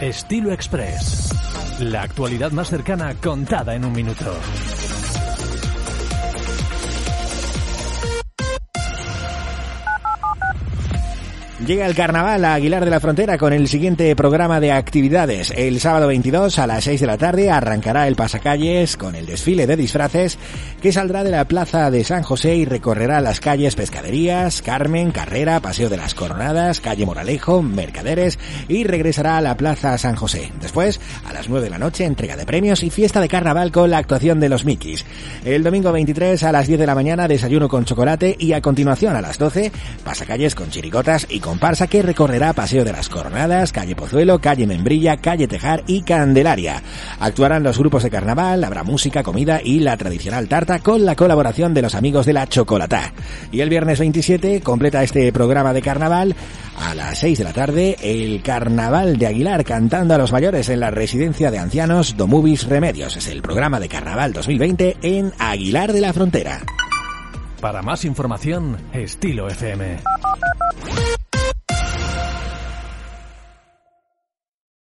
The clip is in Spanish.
Estilo Express. La actualidad más cercana contada en un minuto. Llega el carnaval a Aguilar de la Frontera con el siguiente programa de actividades. El sábado 22 a las 6 de la tarde arrancará el pasacalles con el desfile de disfraces que saldrá de la plaza de San José y recorrerá las calles Pescaderías, Carmen, Carrera, Paseo de las Coronadas, Calle Moralejo, Mercaderes y regresará a la plaza San José. Después, a las 9 de la noche, entrega de premios y fiesta de carnaval con la actuación de los Mickeys. El domingo 23 a las 10 de la mañana, desayuno con chocolate y a continuación a las 12, pasacalles con chirigotas y comparsa que recorrerá Paseo de las Coronadas, Calle Pozuelo, Calle Membrilla, Calle Tejar y Candelaria. Actuarán los grupos de carnaval, habrá música, comida y la tradicional tarta con la colaboración de los amigos de la Chocolatá. Y el viernes 27 completa este programa de carnaval a las 6 de la tarde el Carnaval de Aguilar cantando a los mayores en la residencia de ancianos Domovis Remedios. Es el programa de Carnaval 2020 en Aguilar de la Frontera. Para más información, Estilo FM.